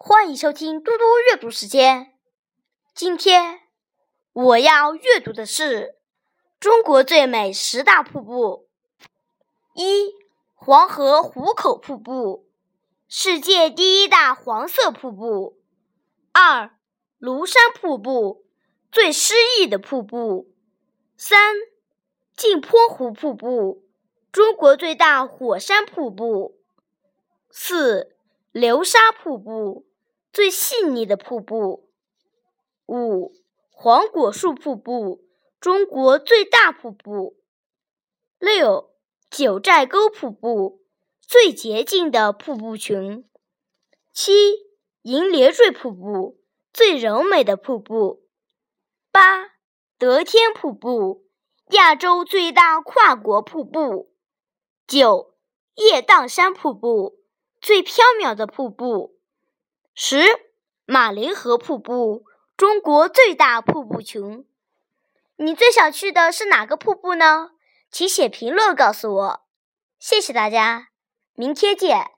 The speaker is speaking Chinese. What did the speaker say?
欢迎收听嘟嘟阅读时间。今天我要阅读的是中国最美十大瀑布：一、黄河壶口瀑布，世界第一大黄色瀑布；二、庐山瀑布，最诗意的瀑布；三、镜泊湖瀑布，中国最大火山瀑布；四、流沙瀑布。最细腻的瀑布，五黄果树瀑布，中国最大瀑布。六九寨沟瀑布，最洁净的瀑布群。七银莲坠瀑布，最柔美的瀑布。八德天瀑布，亚洲最大跨国瀑布。九叶荡山瀑布，最飘渺的瀑布。十马林河瀑布，中国最大瀑布群。你最想去的是哪个瀑布呢？请写评论告诉我。谢谢大家，明天见。